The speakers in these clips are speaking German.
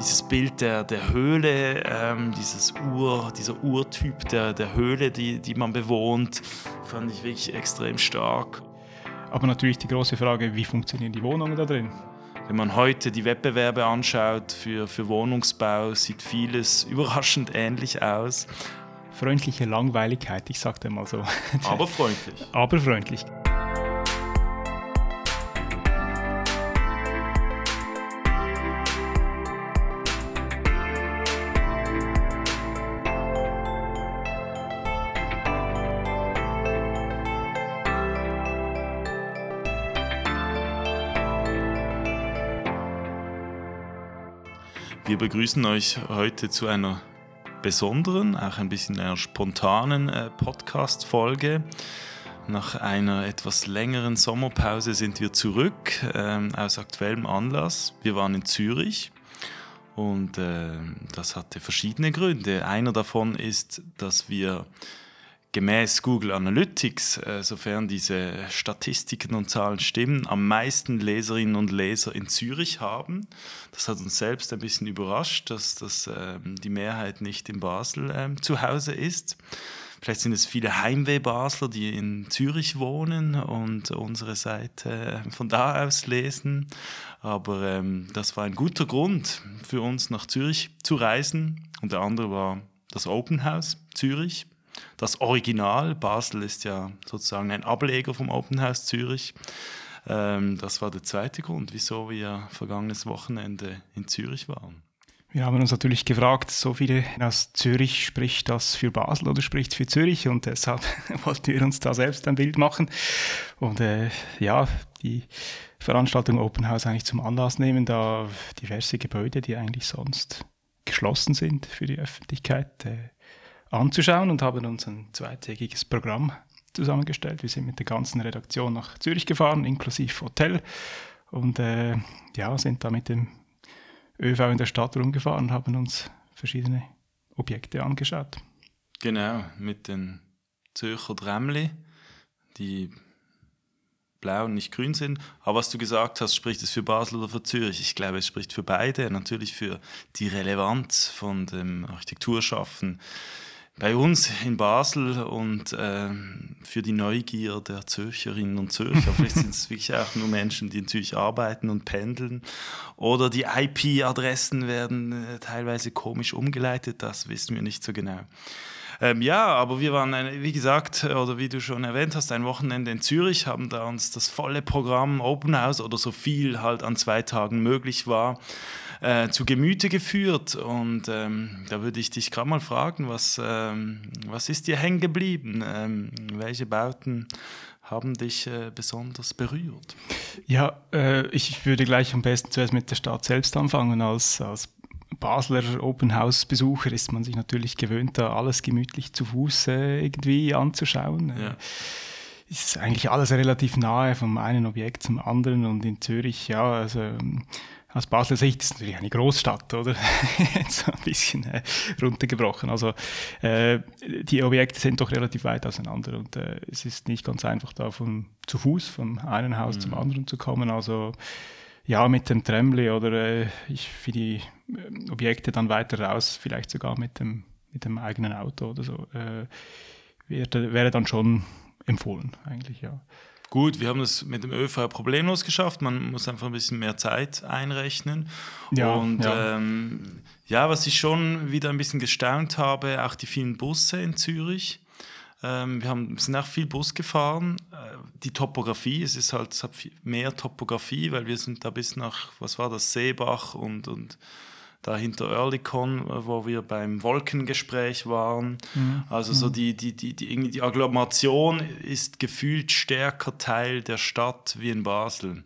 dieses Bild der, der Höhle, ähm, dieses Ur, dieser Urtyp der, der Höhle, die, die man bewohnt, fand ich wirklich extrem stark. Aber natürlich die große Frage, wie funktionieren die Wohnungen da drin? Wenn man heute die Wettbewerbe anschaut für, für Wohnungsbau, sieht vieles überraschend ähnlich aus. Freundliche Langweiligkeit, ich sagte mal so. Aber freundlich. Aber freundlich. Begrüßen euch heute zu einer besonderen, auch ein bisschen einer spontanen äh, Podcast-Folge. Nach einer etwas längeren Sommerpause sind wir zurück ähm, aus aktuellem Anlass. Wir waren in Zürich und äh, das hatte verschiedene Gründe. Einer davon ist, dass wir gemäß Google Analytics, äh, sofern diese Statistiken und Zahlen stimmen, am meisten Leserinnen und Leser in Zürich haben. Das hat uns selbst ein bisschen überrascht, dass das, ähm, die Mehrheit nicht in Basel ähm, zu Hause ist. Vielleicht sind es viele Heimweh-Basler, die in Zürich wohnen und unsere Seite äh, von da aus lesen. Aber ähm, das war ein guter Grund für uns nach Zürich zu reisen. Und der andere war das Open House Zürich das Original. Basel ist ja sozusagen ein Ableger vom Open House Zürich. Ähm, das war der zweite Grund, wieso wir vergangenes Wochenende in Zürich waren. Wir haben uns natürlich gefragt, so viele aus Zürich spricht das für Basel oder spricht für Zürich und deshalb wollten wir uns da selbst ein Bild machen und äh, ja, die Veranstaltung Open House eigentlich zum Anlass nehmen, da diverse Gebäude, die eigentlich sonst geschlossen sind für die Öffentlichkeit, äh, anzuschauen und haben uns ein zweitägiges Programm zusammengestellt. Wir sind mit der ganzen Redaktion nach Zürich gefahren, inklusive Hotel. Und äh, ja, sind da mit dem ÖV in der Stadt rumgefahren und haben uns verschiedene Objekte angeschaut. Genau, mit den Zürcher Drämmli, die blau und nicht grün sind. Aber was du gesagt hast, spricht es für Basel oder für Zürich? Ich glaube, es spricht für beide. Natürlich für die Relevanz von dem Architekturschaffen bei uns in Basel und äh, für die Neugier der Zürcherinnen und Zürcher. Vielleicht sind es wirklich auch nur Menschen, die in Zürich arbeiten und pendeln. Oder die IP-Adressen werden äh, teilweise komisch umgeleitet, das wissen wir nicht so genau. Ähm, ja, aber wir waren, wie gesagt, oder wie du schon erwähnt hast, ein Wochenende in Zürich, haben da uns das volle Programm Open House oder so viel halt an zwei Tagen möglich war, äh, zu Gemüte geführt. Und ähm, da würde ich dich gerade mal fragen, was, ähm, was ist dir hängen geblieben? Ähm, welche Bauten haben dich äh, besonders berührt? Ja, äh, ich würde gleich am besten zuerst mit der Stadt selbst anfangen als, als Basler Open House Besucher ist man sich natürlich gewöhnt, da alles gemütlich zu Fuß äh, irgendwie anzuschauen. Ja. Äh, ist eigentlich alles relativ nahe vom einen Objekt zum anderen und in Zürich, ja, also ähm, aus Basler Sicht ist es natürlich eine Großstadt, oder? so ein bisschen äh, runtergebrochen. Also äh, die Objekte sind doch relativ weit auseinander und äh, es ist nicht ganz einfach da von zu Fuß vom einen Haus mhm. zum anderen zu kommen. Also ja, mit dem Tremli oder äh, ich für die Objekte dann weiter raus, vielleicht sogar mit dem, mit dem eigenen Auto oder so, äh, wäre, wäre dann schon empfohlen, eigentlich, ja. Gut, wir haben das mit dem ÖV problemlos geschafft. Man muss einfach ein bisschen mehr Zeit einrechnen. Ja, und ja. Ähm, ja, was ich schon wieder ein bisschen gestaunt habe, auch die vielen Busse in Zürich. Ähm, wir haben, sind auch viel Bus gefahren. Äh, die Topografie, es ist halt es hat mehr Topografie, weil wir sind da bis nach, was war das, Seebach und, und dahinter Earlycon, äh, wo wir beim Wolkengespräch waren. Mhm. Also so mhm. die, die, die, die, irgendwie die Agglomeration ist gefühlt stärker Teil der Stadt wie in Basel.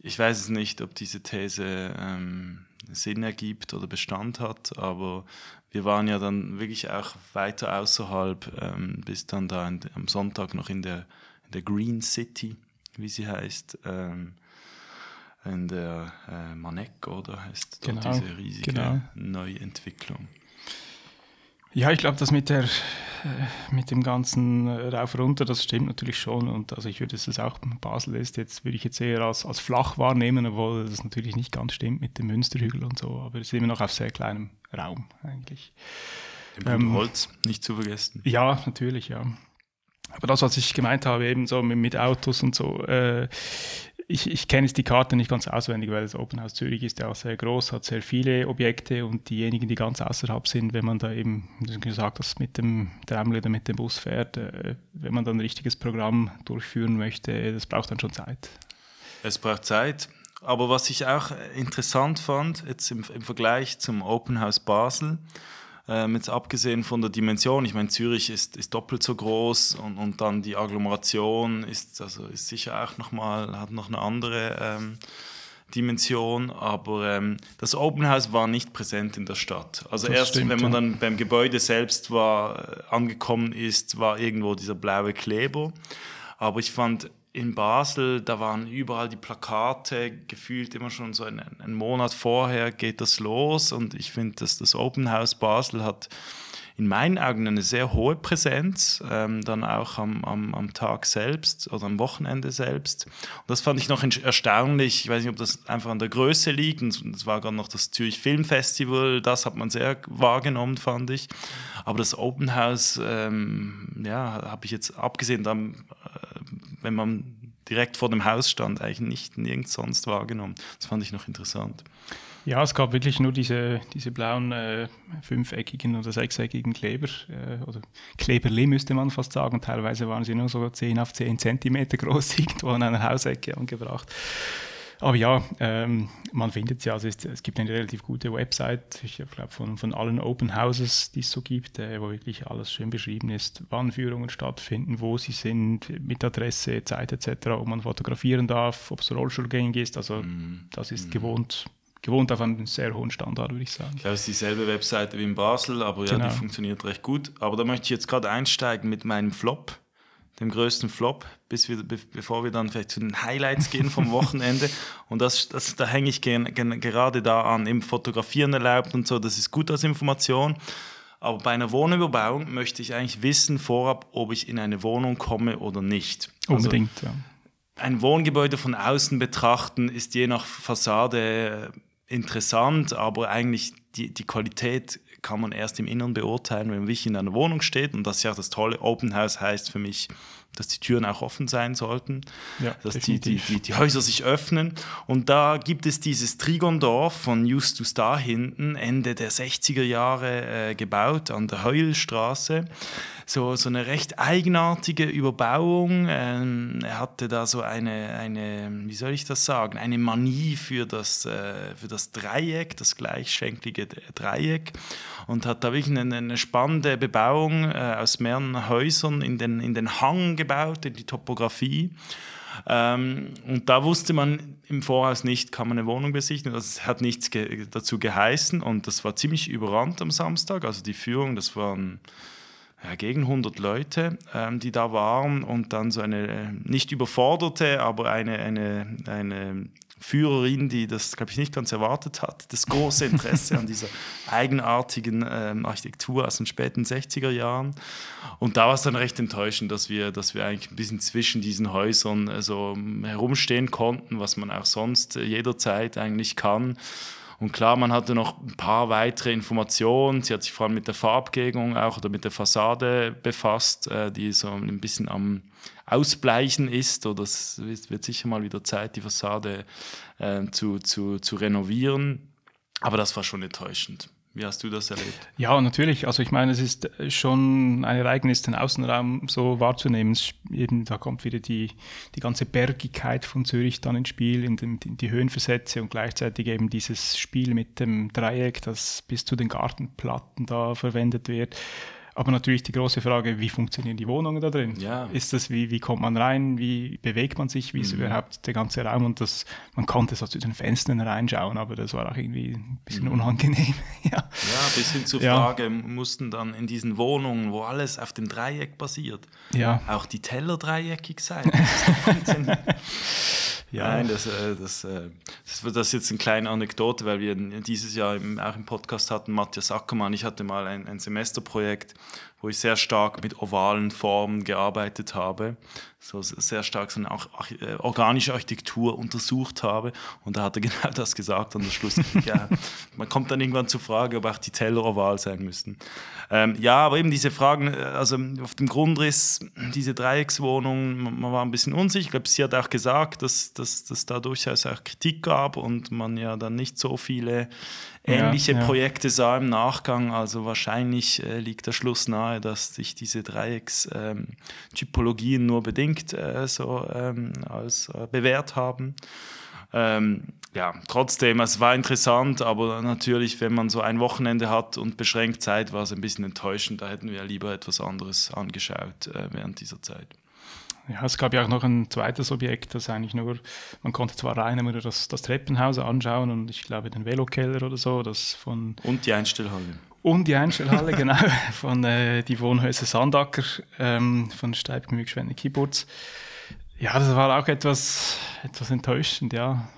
Ich weiß es nicht, ob diese These ähm, Sinn ergibt oder Bestand hat, aber wir waren ja dann wirklich auch weiter außerhalb, ähm, bis dann da in, am Sonntag noch in der, in der Green City, wie sie heißt, ähm, in der äh, Manek, oder heißt dort genau, diese riesige genau. Neuentwicklung. Ja, ich glaube, das mit der äh, mit dem ganzen rauf runter, das stimmt natürlich schon. Und also ich würde es auch, Basel ist jetzt, würde ich jetzt eher als, als flach wahrnehmen, obwohl das natürlich nicht ganz stimmt mit dem Münsterhügel und so, aber es ist immer noch auf sehr kleinem Raum eigentlich. Im ähm, Holz, nicht zu vergessen. Ja, natürlich, ja. Aber das, was ich gemeint habe, eben so mit, mit Autos und so, äh, ich, ich kenne jetzt die Karte nicht ganz auswendig, weil das Open House Zürich ist ja auch sehr groß, hat sehr viele Objekte und diejenigen, die ganz außerhalb sind, wenn man da eben, wie gesagt, das mit dem Tram oder mit dem Bus fährt, äh, wenn man dann ein richtiges Programm durchführen möchte, das braucht dann schon Zeit. Es braucht Zeit. Aber was ich auch interessant fand, jetzt im, im Vergleich zum Open House Basel, ähm, jetzt abgesehen von der Dimension, ich meine, Zürich ist, ist doppelt so groß und, und dann die Agglomeration ist, also ist sicher auch nochmal, hat noch eine andere ähm, Dimension, aber ähm, das Open House war nicht präsent in der Stadt. Also das erst, stimmt, wenn man dann beim Gebäude selbst war, äh, angekommen ist, war irgendwo dieser blaue Kleber. Aber ich fand in Basel, da waren überall die Plakate, gefühlt immer schon so einen, einen Monat vorher geht das los. Und ich finde, dass das Open House Basel hat in meinen Augen eine sehr hohe Präsenz, ähm, dann auch am, am, am Tag selbst oder am Wochenende selbst. Und das fand ich noch erstaunlich. Ich weiß nicht, ob das einfach an der Größe liegt. Und es war gerade noch das Zürich Film Festival, das hat man sehr wahrgenommen, fand ich. Aber das Open House, ähm, ja, habe ich jetzt abgesehen, dann, äh, wenn man direkt vor dem Haus stand, eigentlich nicht nirgends sonst wahrgenommen. Das fand ich noch interessant. Ja, es gab wirklich nur diese, diese blauen äh, fünfeckigen oder sechseckigen Kleber, äh, oder Kleberli müsste man fast sagen. Teilweise waren sie nur so 10 auf 10 Zentimeter groß, irgendwo an einer Hausecke angebracht. Aber ja, ähm, man findet sie. Also es, es, gibt eine relativ gute Website, ich glaube von, von allen Open Houses, die es so gibt, äh, wo wirklich alles schön beschrieben ist, wann Führungen stattfinden, wo sie sind, mit Adresse, Zeit etc., ob man fotografieren darf, ob es Rollstuhlgängig ist. Also mm. das ist mm. gewohnt gewohnt auf einem sehr hohen Standard, würde ich sagen. Ich glaube, es ist dieselbe Webseite wie in Basel, aber ja, genau. die funktioniert recht gut. Aber da möchte ich jetzt gerade einsteigen mit meinem Flop, dem größten Flop, bis wir, be bevor wir dann vielleicht zu den Highlights gehen vom Wochenende. Und das, das, da hänge ich gen, gen, gerade da an, im Fotografieren erlaubt und so, das ist gut als Information. Aber bei einer Wohnüberbauung möchte ich eigentlich wissen vorab, ob ich in eine Wohnung komme oder nicht. Also Unbedingt, also, ja. Ein Wohngebäude von außen betrachten ist je nach Fassade interessant, aber eigentlich die, die Qualität kann man erst im Inneren beurteilen, wenn man wirklich in einer Wohnung steht. Und das ist ja das Tolle. Open House heißt für mich, dass die Türen auch offen sein sollten, ja, dass die, die, die, die, Häuser sich öffnen. Und da gibt es dieses Trigondorf von Justus da hinten, Ende der 60er Jahre äh, gebaut, an der Heulstraße so, so eine recht eigenartige Überbauung. Ähm, er hatte da so eine, eine, wie soll ich das sagen, eine Manie für das, äh, für das Dreieck, das gleichschenklige Dreieck und hat da wirklich eine, eine spannende Bebauung äh, aus mehreren Häusern in den, in den Hang gebaut, in die Topografie. Ähm, und da wusste man im Voraus nicht, kann man eine Wohnung besichtigen. Das hat nichts ge dazu geheißen und das war ziemlich überrannt am Samstag. Also die Führung, das waren ja, gegen 100 Leute, ähm, die da waren und dann so eine äh, nicht überforderte, aber eine, eine, eine Führerin, die das, glaube ich, nicht ganz erwartet hat, das große Interesse an dieser eigenartigen ähm, Architektur aus den späten 60er Jahren. Und da war es dann recht enttäuschend, dass wir, dass wir eigentlich ein bisschen zwischen diesen Häusern äh, so herumstehen konnten, was man auch sonst äh, jederzeit eigentlich kann. Und klar, man hatte noch ein paar weitere Informationen. Sie hat sich vor allem mit der Farbgebung auch oder mit der Fassade befasst, äh, die so ein bisschen am Ausbleichen ist. Oder es wird sicher mal wieder Zeit, die Fassade äh, zu, zu, zu renovieren. Aber das war schon enttäuschend. Wie hast du das erlebt? Ja, natürlich. Also ich meine, es ist schon ein Ereignis, den Außenraum so wahrzunehmen. Eben, da kommt wieder die, die ganze Bergigkeit von Zürich dann ins Spiel, in, den, in die Höhenversätze und gleichzeitig eben dieses Spiel mit dem Dreieck, das bis zu den Gartenplatten da verwendet wird. Aber natürlich die große Frage, wie funktionieren die Wohnungen da drin? Ja. Ist das, wie, wie kommt man rein? Wie bewegt man sich? Wie ist mhm. überhaupt der ganze Raum? Und das, man konnte so zu den Fenstern reinschauen, aber das war auch irgendwie ein bisschen mhm. unangenehm. ja. ja, bis hin zur Frage, ja. mussten dann in diesen Wohnungen, wo alles auf dem Dreieck basiert, ja. auch die Teller dreieckig sein? Ja. Nein, das, äh, das, äh, das, das ist jetzt eine kleine Anekdote, weil wir dieses Jahr auch im Podcast hatten, Matthias Ackermann, ich hatte mal ein, ein Semesterprojekt, wo ich sehr stark mit ovalen Formen gearbeitet habe, so sehr stark so auch äh, organische Architektur untersucht habe. Und da hat er genau das gesagt an der Schluss. ja, man kommt dann irgendwann zur Frage, ob auch die Teller oval sein müssten. Ähm, ja, aber eben diese Fragen, äh, also auf dem Grundriss, diese Dreieckswohnung, man, man war ein bisschen unsicher. Ich glaube, sie hat auch gesagt, dass, dass, dass da durchaus auch Kritik gab und man ja dann nicht so viele ähnliche ja, ja. Projekte sah im Nachgang. Also wahrscheinlich äh, liegt der Schluss nahe, dass sich diese Dreieckstypologien ähm, nur bedingt äh, so ähm, als äh, bewährt haben. Ähm, ja, trotzdem, es war interessant, aber natürlich, wenn man so ein Wochenende hat und beschränkt Zeit, war es ein bisschen enttäuschend. Da hätten wir lieber etwas anderes angeschaut äh, während dieser Zeit. Ja, es gab ja auch noch ein zweites Objekt, das eigentlich nur, man konnte zwar rein immer das, das Treppenhaus anschauen und ich glaube den Velokeller oder so, das von... Und die Einstellhalle. Und die Einstellhalle, genau, von äh, die Wohnhäuser Sandacker, ähm, von Steibgemügschwende Kibbutz. Ja, das war auch etwas, etwas enttäuschend, ja.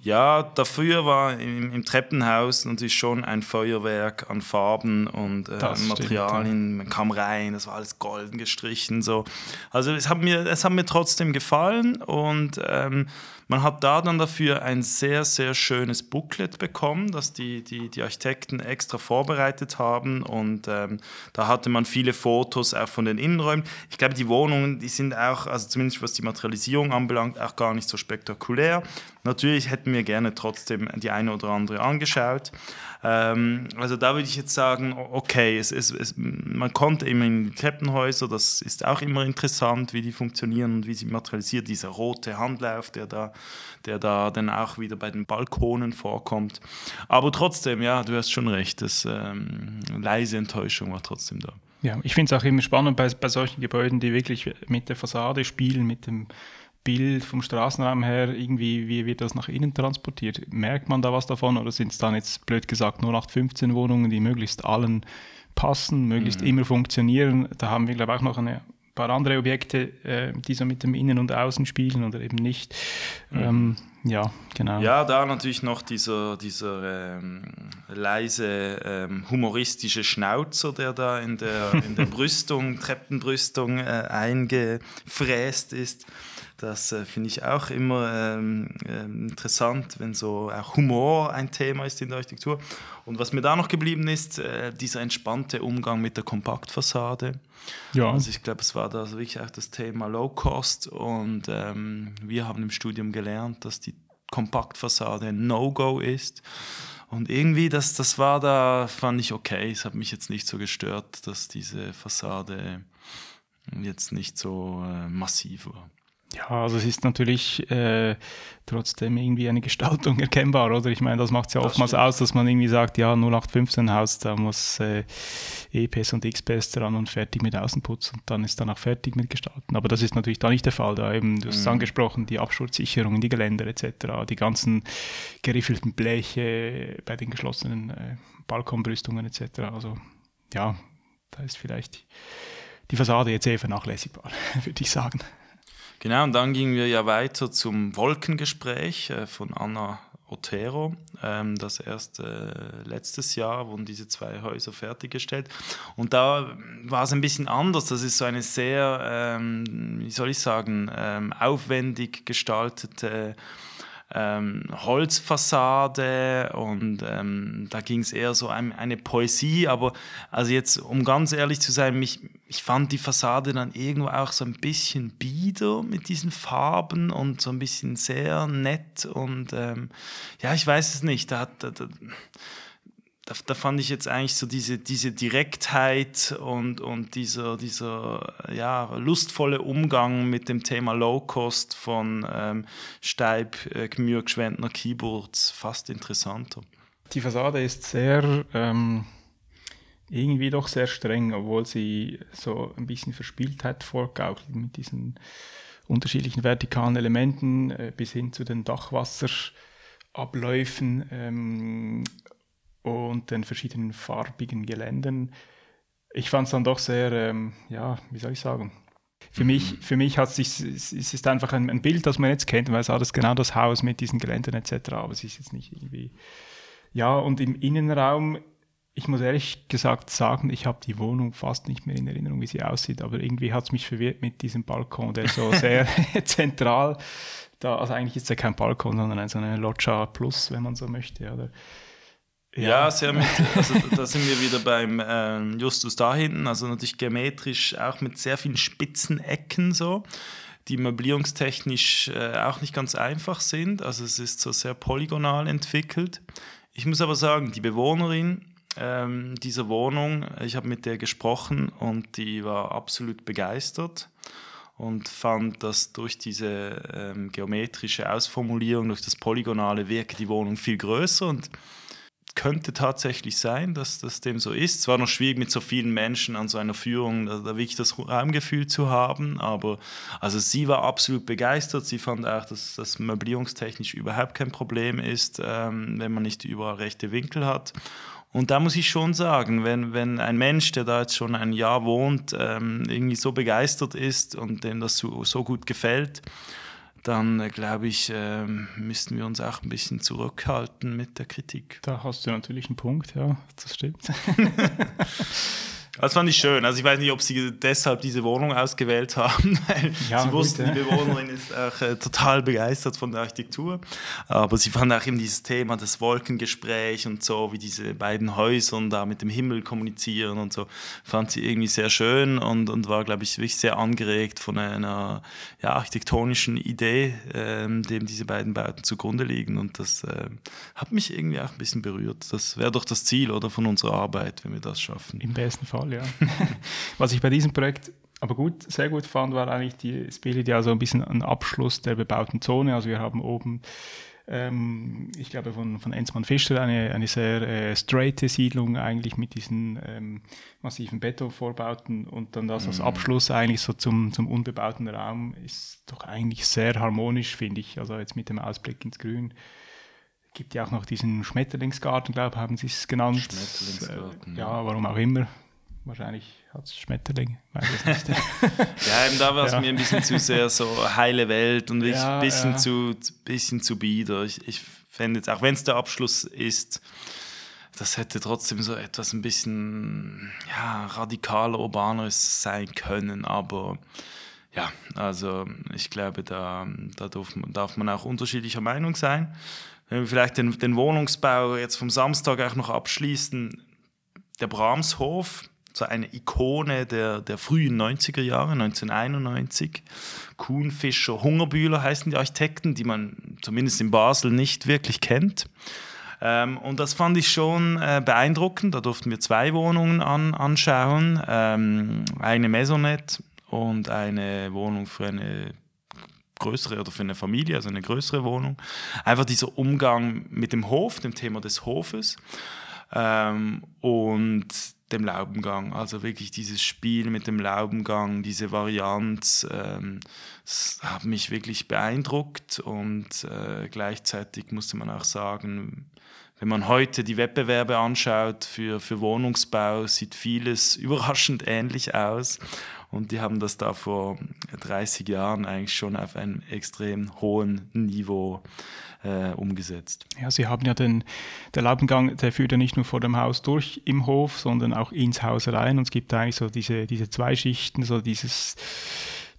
Ja, dafür war im, im, Treppenhaus natürlich schon ein Feuerwerk an Farben und äh, Materialien. Man kam rein, das war alles golden gestrichen. So. Also es hat, mir, es hat mir trotzdem gefallen und ähm, man hat da dann dafür ein sehr, sehr schönes Booklet bekommen, das die, die, die Architekten extra vorbereitet haben. Und ähm, da hatte man viele Fotos auch von den Innenräumen. Ich glaube, die Wohnungen, die sind auch, also zumindest was die Materialisierung anbelangt, auch gar nicht so spektakulär. Natürlich hätten wir gerne trotzdem die eine oder andere angeschaut. Ähm, also da würde ich jetzt sagen, okay, es, es, es, man konnte immer in die Treppenhäuser, das ist auch immer interessant, wie die funktionieren und wie sie materialisiert. Dieser rote Handlauf, der da, der da dann auch wieder bei den Balkonen vorkommt. Aber trotzdem, ja, du hast schon recht, das ähm, leise Enttäuschung war trotzdem da. Ja, ich finde es auch immer spannend bei, bei solchen Gebäuden, die wirklich mit der Fassade spielen, mit dem Bild vom Straßenraum her, irgendwie, wie wird das nach innen transportiert? Merkt man da was davon oder sind es dann jetzt blöd gesagt nur 0815 Wohnungen, die möglichst allen passen, möglichst mhm. immer funktionieren? Da haben wir, glaube ich, auch noch ein paar andere Objekte, äh, die so mit dem Innen und Außen spielen oder eben nicht. Mhm. Ähm, ja, genau. Ja, da natürlich noch dieser, dieser ähm, leise ähm, humoristische Schnauzer, der da in der, in der Brüstung, Treppenbrüstung äh, eingefräst ist. Das äh, finde ich auch immer ähm, äh, interessant, wenn so auch Humor ein Thema ist in der Architektur. Und was mir da noch geblieben ist, äh, dieser entspannte Umgang mit der Kompaktfassade. Ja. Also ich glaube, es war da wirklich auch das Thema Low Cost und ähm, wir haben im Studium gelernt, dass die Kompaktfassade ein No-Go ist. Und irgendwie, das, das war da, fand ich okay. Es hat mich jetzt nicht so gestört, dass diese Fassade jetzt nicht so äh, massiv war. Ja, also es ist natürlich äh, trotzdem irgendwie eine Gestaltung erkennbar, oder? Ich meine, das macht es ja oftmals das aus, dass man irgendwie sagt, ja, 0815 Haus, da muss äh, EPS und XPS dran und fertig mit Außenputz und dann ist dann auch fertig mit Gestalten. Aber das ist natürlich da nicht der Fall. Da eben, du hast es mhm. angesprochen, die Absturzsicherungen, die Geländer etc., die ganzen geriffelten Bleche bei den geschlossenen äh, Balkonbrüstungen etc. Also ja, da ist vielleicht die Fassade jetzt eher vernachlässigbar, würde ich sagen. Genau, und dann gingen wir ja weiter zum Wolkengespräch äh, von Anna Otero. Ähm, das erst äh, letztes Jahr wurden diese zwei Häuser fertiggestellt. Und da war es ein bisschen anders. Das ist so eine sehr, ähm, wie soll ich sagen, ähm, aufwendig gestaltete ähm, Holzfassade und ähm, da ging es eher so um eine Poesie, aber also jetzt, um ganz ehrlich zu sein, mich, ich fand die Fassade dann irgendwo auch so ein bisschen bieder mit diesen Farben und so ein bisschen sehr nett und ähm, ja, ich weiß es nicht, da hat, da, da, da, da, fand ich jetzt eigentlich so diese, diese Direktheit und, und dieser, dieser ja, lustvolle Umgang mit dem Thema Low Cost von ähm, Steib, äh, Gmür, Gschwendner, Keyboards fast interessanter. Die Fassade ist sehr, ähm, irgendwie doch sehr streng, obwohl sie so ein bisschen Verspieltheit vorgaukelt mit diesen unterschiedlichen vertikalen Elementen äh, bis hin zu den Dachwasserabläufen. Ähm, und den verschiedenen farbigen Geländern. Ich fand es dann doch sehr, ähm, ja, wie soll ich sagen? Für mhm. mich, für mich hat sich, es ist einfach ein, ein, Bild, das man jetzt kennt, weil es alles genau das Haus mit diesen Geländern etc., aber es ist jetzt nicht irgendwie, ja, und im Innenraum ich muss ehrlich gesagt sagen, ich habe die Wohnung fast nicht mehr in Erinnerung, wie sie aussieht, aber irgendwie hat es mich verwirrt mit diesem Balkon, der so sehr zentral da, also eigentlich ist ja kein Balkon, sondern so eine Loggia Plus, wenn man so möchte, oder? Ja, sehr mit, also da sind wir wieder beim ähm, Justus da hinten, also natürlich geometrisch auch mit sehr vielen spitzen Ecken so, die möblierungstechnisch äh, auch nicht ganz einfach sind, also es ist so sehr polygonal entwickelt. Ich muss aber sagen, die Bewohnerin ähm, dieser Wohnung. Ich habe mit der gesprochen und die war absolut begeistert und fand, dass durch diese ähm, geometrische Ausformulierung, durch das Polygonale wirke die Wohnung viel größer und könnte tatsächlich sein, dass das dem so ist. Es war noch schwierig mit so vielen Menschen an so einer Führung, da, da wirklich das Raumgefühl zu haben, aber also sie war absolut begeistert. Sie fand auch, dass das möblierungstechnisch überhaupt kein Problem ist, ähm, wenn man nicht überall rechte Winkel hat. Und da muss ich schon sagen, wenn, wenn ein Mensch, der da jetzt schon ein Jahr wohnt, ähm, irgendwie so begeistert ist und dem das so, so gut gefällt, dann äh, glaube ich, äh, müssten wir uns auch ein bisschen zurückhalten mit der Kritik. Da hast du natürlich einen Punkt, ja, das stimmt. Das fand ich schön. Also ich weiß nicht, ob sie deshalb diese Wohnung ausgewählt haben, weil ja, sie wussten, gut, ja. die Bewohnerin ist auch äh, total begeistert von der Architektur. Aber sie fand auch eben dieses Thema des Wolkengesprächs und so, wie diese beiden Häuser da mit dem Himmel kommunizieren und so, fand sie irgendwie sehr schön und, und war, glaube ich, wirklich sehr angeregt von einer ja, architektonischen Idee, ähm, dem diese beiden Bauten zugrunde liegen. Und das äh, hat mich irgendwie auch ein bisschen berührt. Das wäre doch das Ziel oder von unserer Arbeit, wenn wir das schaffen. Im besten Fall toll, ja. Was ich bei diesem Projekt aber gut, sehr gut fand, war eigentlich die, es bildet ja so ein bisschen einen Abschluss der bebauten Zone. Also wir haben oben ähm, ich glaube, von, von Enzmann Fischer eine, eine sehr äh, straighte Siedlung eigentlich mit diesen ähm, massiven Betonvorbauten und dann das als mhm. Abschluss eigentlich so zum, zum unbebauten Raum ist doch eigentlich sehr harmonisch, finde ich. Also jetzt mit dem Ausblick ins Grün. Gibt ja auch noch diesen Schmetterlingsgarten, glaube ich, haben Sie es genannt. Schmetterlingsgarten. Äh, ja, warum auch immer. Wahrscheinlich hat es Schmetterlinge, weiß es nicht. ja, eben da war es ja. mir ein bisschen zu sehr so heile Welt und ja, ein bisschen, ja. zu, bisschen zu bieder. Ich, ich fände jetzt, auch wenn es der Abschluss ist, das hätte trotzdem so etwas ein bisschen ja, radikaler, urbaner sein können, aber ja, also ich glaube, da, da darf, darf man auch unterschiedlicher Meinung sein. Wenn wir vielleicht den, den Wohnungsbau jetzt vom Samstag auch noch abschließen, der Bramshof, so eine Ikone der, der frühen 90er Jahre, 1991. Kuhn, Fischer, Hungerbühler heißen die Architekten, die man zumindest in Basel nicht wirklich kennt. Ähm, und das fand ich schon äh, beeindruckend. Da durften wir zwei Wohnungen an, anschauen. Ähm, eine Maisonette und eine Wohnung für eine größere oder für eine Familie, also eine größere Wohnung. Einfach dieser Umgang mit dem Hof, dem Thema des Hofes. Ähm, und dem Laubengang. Also wirklich dieses Spiel mit dem Laubengang, diese Varianz, ähm, hat mich wirklich beeindruckt und äh, gleichzeitig musste man auch sagen, wenn man heute die Wettbewerbe anschaut für, für Wohnungsbau, sieht vieles überraschend ähnlich aus. Und die haben das da vor 30 Jahren eigentlich schon auf einem extrem hohen Niveau äh, umgesetzt. Ja, Sie haben ja den, der Laubengang, der führt ja nicht nur vor dem Haus durch im Hof, sondern auch ins Haus rein. Und es gibt eigentlich so diese, diese zwei Schichten, so dieses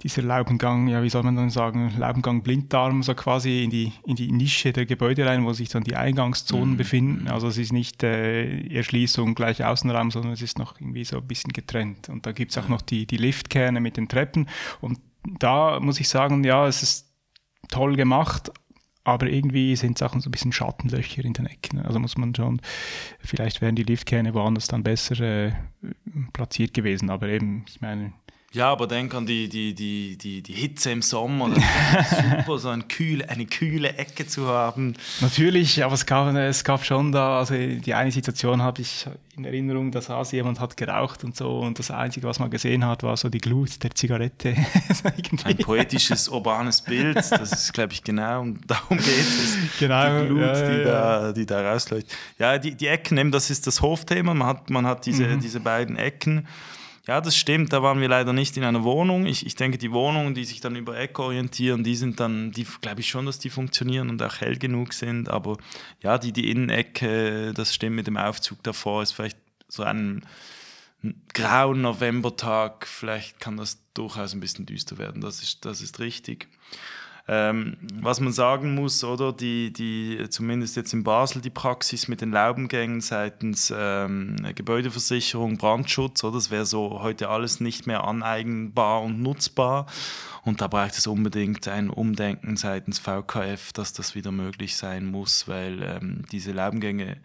dieser Laubengang, ja, wie soll man dann sagen, Laubengang Blinddarm, so quasi in die, in die Nische der Gebäude rein, wo sich dann die Eingangszonen mhm. befinden. Also es ist nicht äh, Erschließung gleich Außenraum, sondern es ist noch irgendwie so ein bisschen getrennt. Und da gibt es auch noch die, die Liftkerne mit den Treppen. Und da muss ich sagen, ja, es ist toll gemacht, aber irgendwie sind Sachen so ein bisschen Schattenlöcher in den Ecken. Also muss man schon, vielleicht wären die Liftkerne woanders dann besser äh, platziert gewesen, aber eben, ich meine, ja, aber denk an die, die, die, die, die Hitze im Sommer. super, so eine kühle, eine kühle Ecke zu haben. Natürlich, aber es gab, es gab schon da, also die eine Situation habe ich in Erinnerung, da saß jemand, hat geraucht und so und das Einzige, was man gesehen hat, war so die Glut der Zigarette. Ein poetisches, urbanes Bild, das ist, glaube ich, genau, darum geht es. Genau. Die Glut, ja, die, ja. Da, die da rausleuchtet. Ja, die, die Ecken, das ist das Hofthema, man hat, man hat diese, mhm. diese beiden Ecken ja, das stimmt. Da waren wir leider nicht in einer Wohnung. Ich, ich denke, die Wohnungen, die sich dann über Eck orientieren, die sind dann, die glaube ich schon, dass die funktionieren und auch hell genug sind. Aber ja, die, die Innenecke, das stimmt mit dem Aufzug davor, ist vielleicht so einem grauen Novembertag, vielleicht kann das durchaus ein bisschen düster werden. Das ist, das ist richtig. Ähm, was man sagen muss, oder die, die, zumindest jetzt in Basel, die Praxis mit den Laubengängen seitens ähm, Gebäudeversicherung, Brandschutz, oder das wäre so heute alles nicht mehr aneigenbar und nutzbar. Und da braucht es unbedingt ein Umdenken seitens VKF, dass das wieder möglich sein muss, weil ähm, diese Laubengänge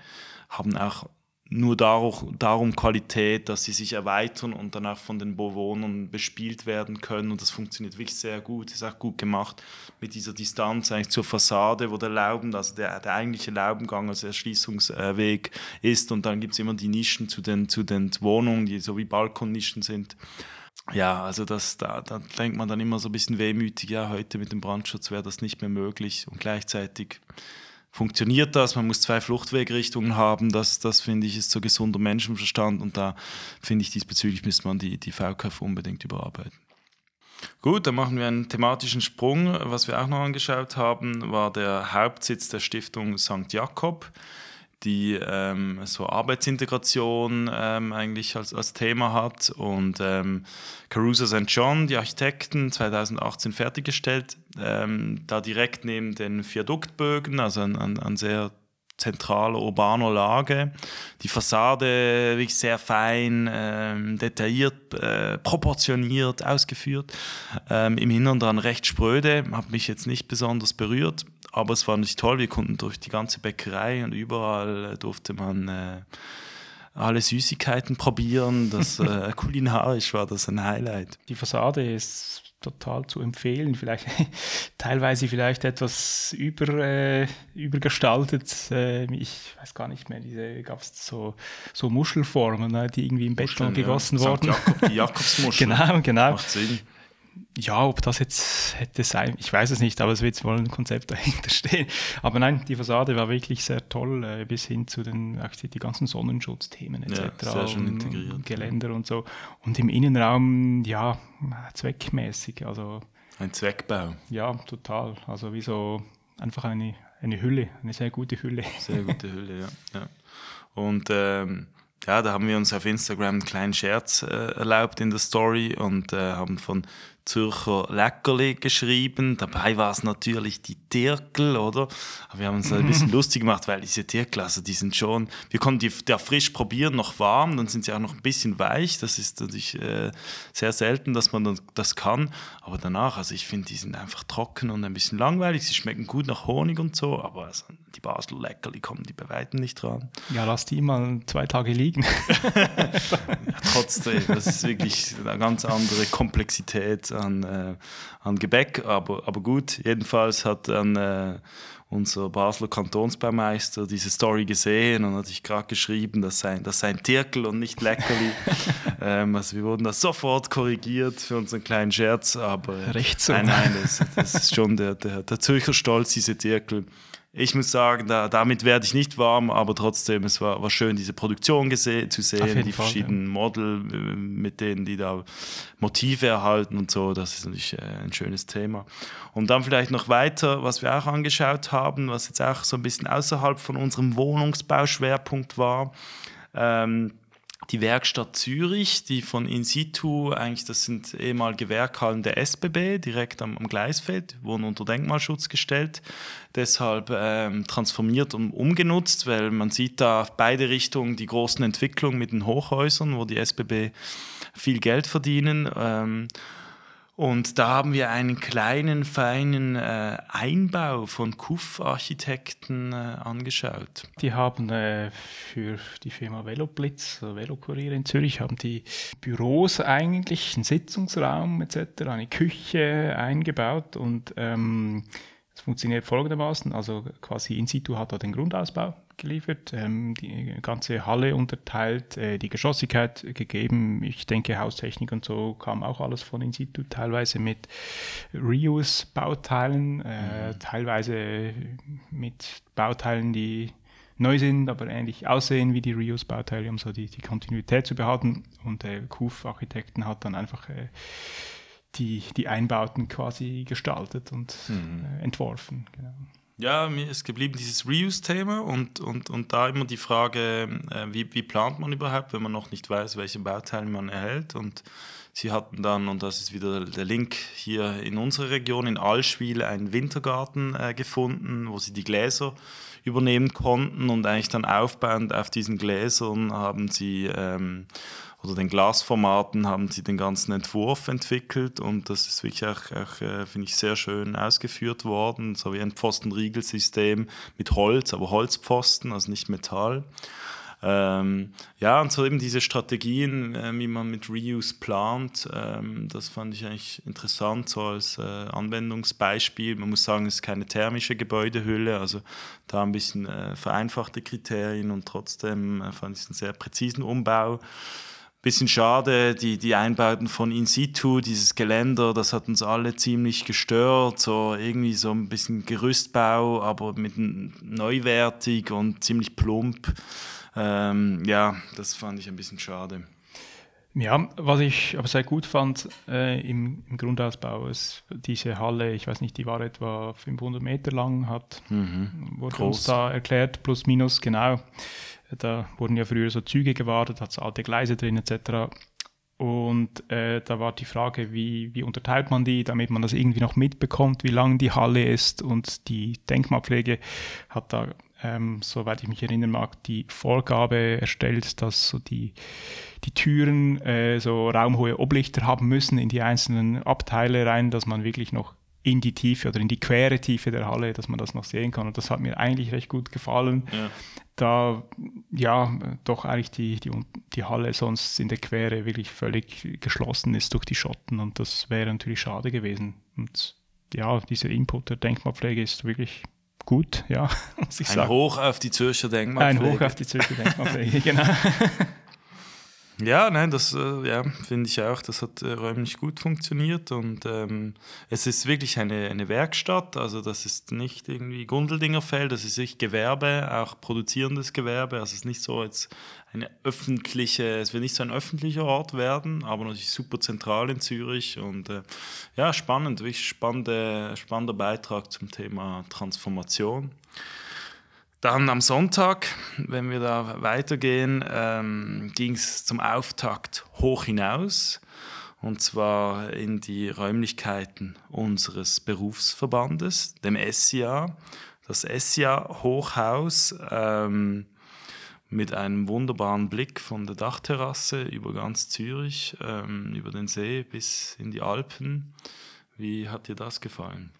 haben auch nur darum Qualität, dass sie sich erweitern und danach von den Bewohnern bespielt werden können. Und das funktioniert wirklich sehr gut, ist auch gut gemacht mit dieser Distanz eigentlich zur Fassade, wo der Lauben, also der, der eigentliche Laubengang als Erschließungsweg ist. Und dann gibt es immer die Nischen zu den, zu den Wohnungen, die so wie Balkonnischen sind. Ja, also das, da, da denkt man dann immer so ein bisschen wehmütig, ja, heute mit dem Brandschutz wäre das nicht mehr möglich. Und gleichzeitig funktioniert das. Man muss zwei Fluchtwegrichtungen haben. Das, das finde ich, ist so gesunder Menschenverstand. Und da finde ich, diesbezüglich müsste man die, die VKF unbedingt überarbeiten. Gut, dann machen wir einen thematischen Sprung. Was wir auch noch angeschaut haben, war der Hauptsitz der Stiftung St. Jakob die ähm, so Arbeitsintegration ähm, eigentlich als, als Thema hat und ähm, Caruso St. John, die Architekten, 2018 fertiggestellt, ähm, da direkt neben den Viaduktbögen, also an, an, an sehr zentraler urbaner Lage. Die Fassade wirklich sehr fein, ähm, detailliert, äh, proportioniert, ausgeführt. Ähm, Im Inneren dran recht spröde, hat mich jetzt nicht besonders berührt aber es war nicht toll. Wir konnten durch die ganze Bäckerei und überall äh, durfte man äh, alle Süßigkeiten probieren. Das äh, kulinarisch war das ein Highlight. Die Fassade ist total zu empfehlen. Vielleicht teilweise vielleicht etwas über, äh, übergestaltet. Äh, ich weiß gar nicht mehr, diese gab es so, so Muschelformen, ne, die irgendwie im Beton gegossen ja. wurden. Jakob, die Jakobsmuschel. genau, genau. Macht Sinn ja, ob das jetzt hätte sein, ich weiß es nicht, aber es wird wohl ein Konzept dahinter stehen. Aber nein, die Fassade war wirklich sehr toll, äh, bis hin zu den die ganzen Sonnenschutzthemen etc. Ja, sehr schön integriert. Geländer ja. und so. Und im Innenraum, ja, zweckmäßig. Also, ein Zweckbau. Ja, total. Also wie so einfach eine, eine Hülle, eine sehr gute Hülle. Sehr gute Hülle, ja. ja. Und ähm, ja, da haben wir uns auf Instagram einen kleinen Scherz äh, erlaubt in der Story und äh, haben von Zürcher Leckerli geschrieben. Dabei war es natürlich die Dirkel, oder? Aber wir haben uns ein bisschen lustig gemacht, weil diese Dirkel, also die sind schon, wir konnten die da frisch probieren, noch warm, dann sind sie auch noch ein bisschen weich. Das ist natürlich äh, sehr selten, dass man das kann. Aber danach, also ich finde, die sind einfach trocken und ein bisschen langweilig. Sie schmecken gut nach Honig und so, aber also die Basler Leckerli kommen die bei weitem nicht dran. Ja, lass die mal zwei Tage liegen. ja, trotzdem, das ist wirklich eine ganz andere Komplexität an, äh, an Gebäck, aber, aber gut, jedenfalls hat dann äh, unser Basler Kantonsbaumeister diese Story gesehen und hat sich gerade geschrieben, das sei, das sei ein Tirkel und nicht Leckerli. ähm, also wir wurden da sofort korrigiert für unseren kleinen Scherz, aber Recht so. nein, nein, das, das ist schon der, der, der Zürcher Stolz, diese Tirkel ich muss sagen, da, damit werde ich nicht warm, aber trotzdem, es war, war schön, diese Produktion zu sehen, die Fall, verschiedenen ja. Model, äh, mit denen die da Motive erhalten und so. Das ist natürlich äh, ein schönes Thema. Und dann vielleicht noch weiter, was wir auch angeschaut haben, was jetzt auch so ein bisschen außerhalb von unserem Wohnungsbauschwerpunkt war. Ähm, die Werkstatt Zürich, die von In situ, eigentlich das sind ehemalige Werkhallen der SBB, direkt am, am Gleisfeld, wurden unter Denkmalschutz gestellt, deshalb ähm, transformiert und umgenutzt, weil man sieht da auf beide Richtungen die großen Entwicklungen mit den Hochhäusern, wo die SBB viel Geld verdienen. Ähm, und da haben wir einen kleinen, feinen äh, Einbau von KUF-Architekten äh, angeschaut. Die haben äh, für die Firma Veloblitz, also Velokurier in Zürich, haben die Büros eigentlich, einen Sitzungsraum etc., eine Küche eingebaut und ähm, es funktioniert folgendermaßen, also quasi in situ hat er den Grundausbau geliefert, ähm, die ganze Halle unterteilt, äh, die Geschossigkeit gegeben. Ich denke, Haustechnik und so kam auch alles von in situ, teilweise mit Reuse-Bauteilen, äh, mhm. teilweise mit Bauteilen, die neu sind, aber ähnlich aussehen wie die Reuse-Bauteile, um so die, die Kontinuität zu behalten. Und der KUF-Architekten hat dann einfach äh, die, die Einbauten quasi gestaltet und mhm. äh, entworfen. Genau. Ja, mir ist geblieben dieses Reuse-Thema und, und, und da immer die Frage, äh, wie, wie plant man überhaupt, wenn man noch nicht weiß, welche Bauteile man erhält. Und sie hatten dann, und das ist wieder der Link hier in unserer Region, in Allschwil, einen Wintergarten äh, gefunden, wo sie die Gläser übernehmen konnten und eigentlich dann aufbauend auf diesen Gläsern haben sie ähm, oder den Glasformaten haben sie den ganzen Entwurf entwickelt und das ist wirklich auch, auch äh, finde ich, sehr schön ausgeführt worden, so wie ein Pfostenriegelsystem mit Holz, aber Holzpfosten, also nicht Metall. Ähm, ja, und so eben diese Strategien, äh, wie man mit Reuse plant, ähm, das fand ich eigentlich interessant, so als äh, Anwendungsbeispiel. Man muss sagen, es ist keine thermische Gebäudehülle, also da ein bisschen äh, vereinfachte Kriterien und trotzdem äh, fand ich es einen sehr präzisen Umbau bisschen schade, die, die Einbauten von In situ, dieses Geländer, das hat uns alle ziemlich gestört. So irgendwie so ein bisschen Gerüstbau, aber mit neuwertig und ziemlich plump. Ähm, ja, das fand ich ein bisschen schade. Ja, was ich aber sehr gut fand äh, im, im, Grundausbau ist diese Halle, ich weiß nicht, die war etwa 500 Meter lang, hat mhm. wurde Groß. uns da erklärt, plus minus genau. Da wurden ja früher so Züge gewartet, hat es alte Gleise drin etc. Und äh, da war die Frage, wie, wie unterteilt man die, damit man das irgendwie noch mitbekommt, wie lang die Halle ist. Und die Denkmalpflege hat da, ähm, soweit ich mich erinnern mag, die Vorgabe erstellt, dass so die, die Türen äh, so raumhohe Oblichter haben müssen in die einzelnen Abteile rein, dass man wirklich noch in die Tiefe oder in die quere Tiefe der Halle, dass man das noch sehen kann. Und das hat mir eigentlich recht gut gefallen. Ja. Da ja doch eigentlich die, die, die Halle sonst in der Quere wirklich völlig geschlossen ist durch die Schotten und das wäre natürlich schade gewesen. Und ja, dieser Input der Denkmalpflege ist wirklich gut, ja, muss ich Ein sagen. Hoch auf die Zürcher Denkmalpflege. Ein Hoch auf die Zürcher Denkmalpflege, genau. Ja, nein, das äh, ja, finde ich auch. Das hat äh, räumlich gut funktioniert und ähm, es ist wirklich eine, eine Werkstatt. Also das ist nicht irgendwie Gundeldingerfeld, das ist nicht Gewerbe, auch produzierendes Gewerbe. Also es ist nicht so jetzt eine öffentliche, es wird nicht so ein öffentlicher Ort werden, aber natürlich super zentral in Zürich und äh, ja, spannend, wirklich spannende, spannender Beitrag zum Thema Transformation. Dann am Sonntag, wenn wir da weitergehen, ähm, ging es zum Auftakt hoch hinaus. Und zwar in die Räumlichkeiten unseres Berufsverbandes, dem SIA. Das SIA Hochhaus ähm, mit einem wunderbaren Blick von der Dachterrasse über ganz Zürich, ähm, über den See bis in die Alpen. Wie hat dir das gefallen?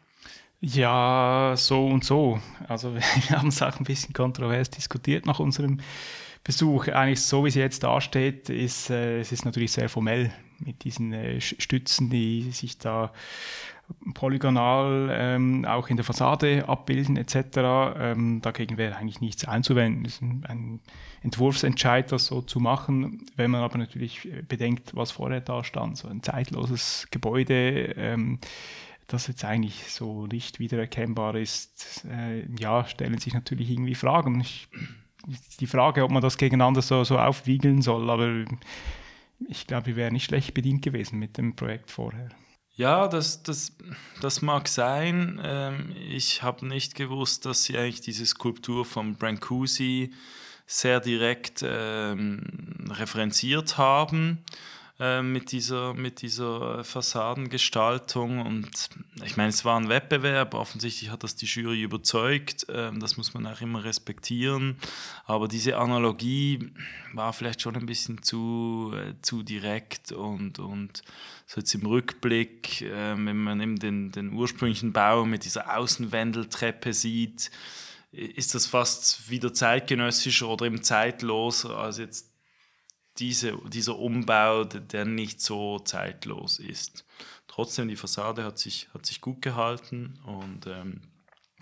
Ja, so und so. Also wir haben es auch ein bisschen kontrovers diskutiert nach unserem Besuch. Eigentlich so, wie es jetzt dasteht, ist äh, es ist natürlich sehr formell mit diesen äh, Stützen, die sich da polygonal ähm, auch in der Fassade abbilden etc. Ähm, dagegen wäre eigentlich nichts einzuwenden. Es ist ein, ein Entwurfsentscheid, das so zu machen. Wenn man aber natürlich bedenkt, was vorher da stand, so ein zeitloses Gebäude, ähm, das jetzt eigentlich so nicht wiedererkennbar ist, äh, ja, stellen sich natürlich irgendwie Fragen. Ich, die Frage, ob man das gegeneinander so, so aufwiegeln soll, aber ich glaube, wir wären nicht schlecht bedient gewesen mit dem Projekt vorher. Ja, das, das, das mag sein. Ähm, ich habe nicht gewusst, dass sie eigentlich diese Skulptur von Brancusi sehr direkt ähm, referenziert haben. Äh, mit, dieser, mit dieser Fassadengestaltung. Und ich meine, es war ein Wettbewerb, offensichtlich hat das die Jury überzeugt, äh, das muss man auch immer respektieren. Aber diese Analogie war vielleicht schon ein bisschen zu, äh, zu direkt und, und so jetzt im Rückblick, äh, wenn man eben den, den ursprünglichen Bau mit dieser Außenwendeltreppe sieht, ist das fast wieder zeitgenössischer oder eben zeitloser als jetzt diese, dieser Umbau, der nicht so zeitlos ist. Trotzdem, die Fassade hat sich, hat sich gut gehalten und ähm,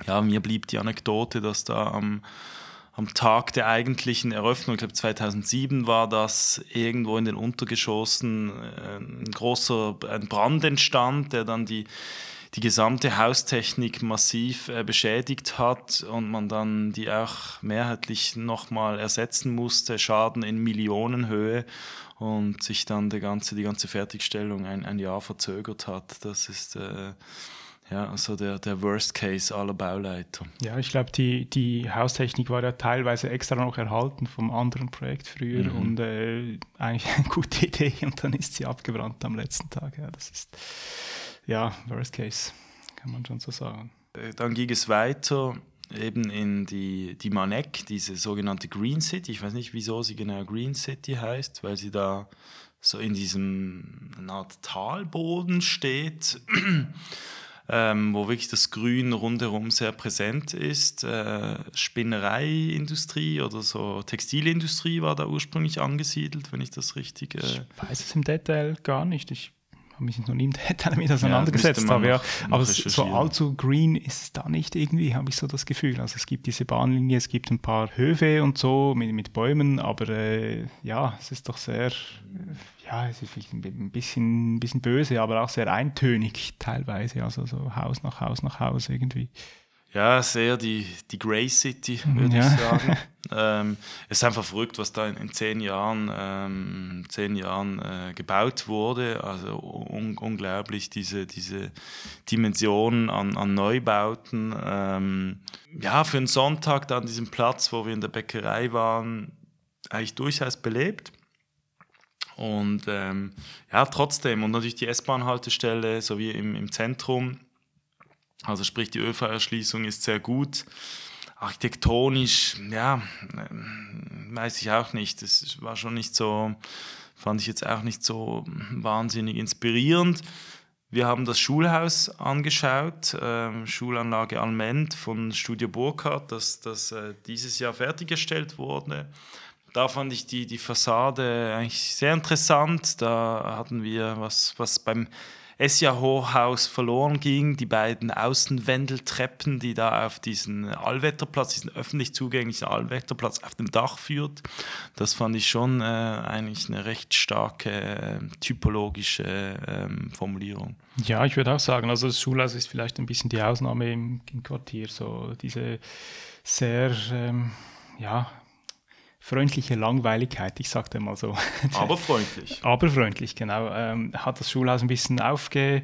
ja, mir blieb die Anekdote, dass da am, am Tag der eigentlichen Eröffnung, ich glaube 2007 war das, irgendwo in den Untergeschossen äh, ein großer ein Brand entstand, der dann die die gesamte Haustechnik massiv äh, beschädigt hat und man dann die auch mehrheitlich nochmal ersetzen musste, Schaden in Millionenhöhe und sich dann die ganze, die ganze Fertigstellung ein, ein Jahr verzögert hat. Das ist äh, ja, also der, der Worst Case aller Bauleiter. Ja, ich glaube, die, die Haustechnik war ja teilweise extra noch erhalten vom anderen Projekt früher mhm. und äh, eigentlich eine gute Idee und dann ist sie abgebrannt am letzten Tag. Ja, das ist ja Worst Case, kann man schon so sagen. Äh, dann ging es weiter eben in die, die Manek, diese sogenannte Green City. Ich weiß nicht, wieso sie genau Green City heißt, weil sie da so in diesem eine Art Talboden steht, ähm, wo wirklich das Grün rundherum sehr präsent ist. Äh, Spinnereiindustrie oder so Textilindustrie war da ursprünglich angesiedelt, wenn ich das richtig. Äh ich weiß es im Detail gar nicht. Ich mich noch nie Detail damit auseinandergesetzt ja, habe. Ja. Aber so allzu green ist es da nicht irgendwie, habe ich so das Gefühl. Also es gibt diese Bahnlinie, es gibt ein paar Höfe und so mit, mit Bäumen, aber äh, ja, es ist doch sehr, ja, es ist ein bisschen, ein bisschen böse, aber auch sehr eintönig teilweise. Also so Haus nach Haus nach Haus irgendwie. Ja, sehr die, die Grey City, würde ja. ich sagen. ähm, es ist einfach verrückt, was da in, in zehn Jahren, ähm, zehn Jahren äh, gebaut wurde. Also un unglaublich, diese, diese Dimension an, an Neubauten. Ähm, ja, für einen Sonntag da an diesem Platz, wo wir in der Bäckerei waren, eigentlich durchaus belebt. Und ähm, ja, trotzdem, und natürlich die S-Bahn-Haltestelle sowie im, im Zentrum also sprich, die ÖV-Erschließung ist sehr gut. Architektonisch, ja, äh, weiß ich auch nicht. Das war schon nicht so, fand ich jetzt auch nicht so wahnsinnig inspirierend. Wir haben das Schulhaus angeschaut, äh, Schulanlage Alment von Studio Burkhardt, das, das äh, dieses Jahr fertiggestellt wurde. Da fand ich die, die Fassade eigentlich sehr interessant. Da hatten wir was, was beim Essia-Hochhaus verloren ging, die beiden Außenwendeltreppen, die da auf diesen Allwetterplatz, diesen öffentlich zugänglichen Allwetterplatz auf dem Dach führt. Das fand ich schon äh, eigentlich eine recht starke äh, typologische äh, Formulierung. Ja, ich würde auch sagen, also das Schulhaus ist vielleicht ein bisschen die Ausnahme im, im Quartier, so diese sehr, ähm, ja, freundliche Langweiligkeit, ich sagte mal so. Aber freundlich. Aber freundlich, genau. Ähm, hat das Schulhaus ein bisschen aufge,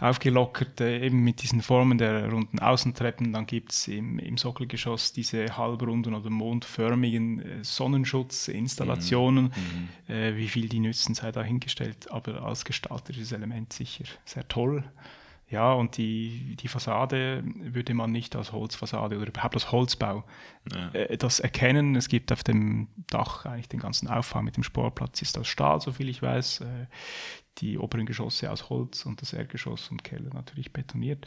aufgelockert, äh, eben mit diesen Formen der runden Außentreppen. Dann gibt es im, im Sockelgeschoss diese halbrunden oder mondförmigen äh, Sonnenschutzinstallationen. Mhm. mhm. Äh, wie viel die nützen, sei dahingestellt. Aber als gestalterisches Element sicher sehr toll. Ja, und die, die Fassade würde man nicht als Holzfassade oder überhaupt als Holzbau ja. äh, das erkennen. Es gibt auf dem Dach eigentlich den ganzen Aufhang mit dem Sportplatz, ist aus Stahl, soviel ich weiß. Äh, die oberen Geschosse aus Holz und das Erdgeschoss und Keller natürlich betoniert.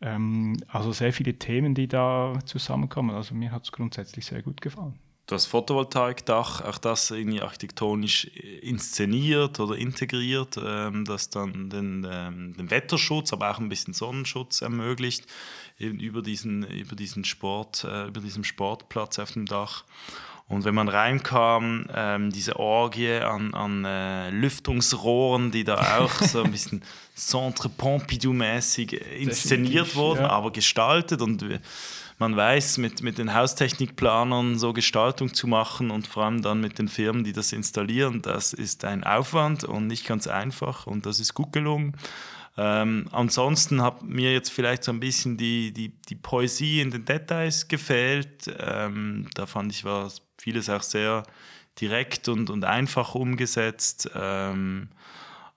Ähm, also sehr viele Themen, die da zusammenkommen. Also mir hat es grundsätzlich sehr gut gefallen das Photovoltaikdach, auch das irgendwie architektonisch inszeniert oder integriert, ähm, das dann den, ähm, den, Wetterschutz, aber auch ein bisschen Sonnenschutz ermöglicht, eben über diesen, über diesen Sport, äh, über diesem Sportplatz auf dem Dach. Und wenn man reinkam, ähm, diese Orgie an, an äh, Lüftungsrohren, die da auch so ein bisschen Centre Pompidou-mäßig inszeniert wurden, ja. aber gestaltet und man weiß, mit, mit den Haustechnikplanern so Gestaltung zu machen und vor allem dann mit den Firmen, die das installieren, das ist ein Aufwand und nicht ganz einfach und das ist gut gelungen. Ähm, ansonsten hat mir jetzt vielleicht so ein bisschen die, die, die Poesie in den Details gefehlt. Ähm, da fand ich, war vieles auch sehr direkt und, und einfach umgesetzt. Ähm,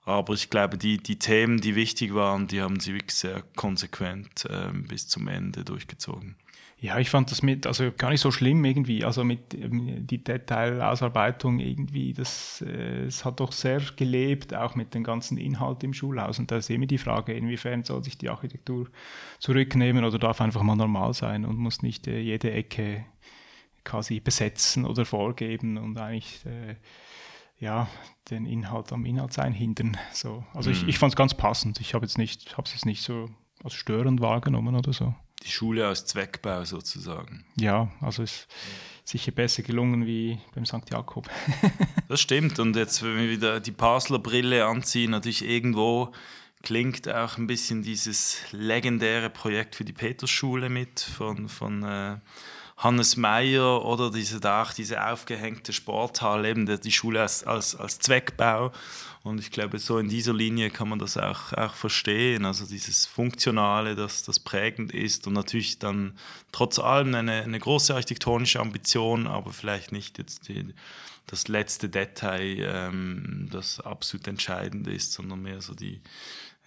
aber ich glaube, die, die Themen, die wichtig waren, die haben sie wirklich sehr konsequent ähm, bis zum Ende durchgezogen. Ja, ich fand das mit, also gar nicht so schlimm irgendwie, also mit die Detailausarbeitung irgendwie, das, äh, es hat doch sehr gelebt, auch mit dem ganzen Inhalt im Schulhaus. Und da ist immer die Frage, inwiefern soll sich die Architektur zurücknehmen oder darf einfach mal normal sein und muss nicht äh, jede Ecke quasi besetzen oder vorgeben und eigentlich äh, ja, den Inhalt am Inhalt sein hindern. So. Also mhm. ich, ich fand es ganz passend. Ich habe jetzt nicht, habe es jetzt nicht so als störend wahrgenommen oder so die Schule aus Zweckbau sozusagen. Ja, also ist sicher besser gelungen wie beim St. Jakob. das stimmt. Und jetzt, wenn wir wieder die Basler Brille anziehen, natürlich irgendwo klingt auch ein bisschen dieses legendäre Projekt für die Petersschule mit von, von äh, Hannes Meyer oder diese, auch diese aufgehängte Sporthalle, eben die Schule als, als, als Zweckbau. Und ich glaube, so in dieser Linie kann man das auch, auch verstehen. Also dieses Funktionale, das, das prägend ist und natürlich dann trotz allem eine, eine große architektonische Ambition, aber vielleicht nicht jetzt die, das letzte Detail, ähm, das absolut entscheidend ist, sondern mehr so die,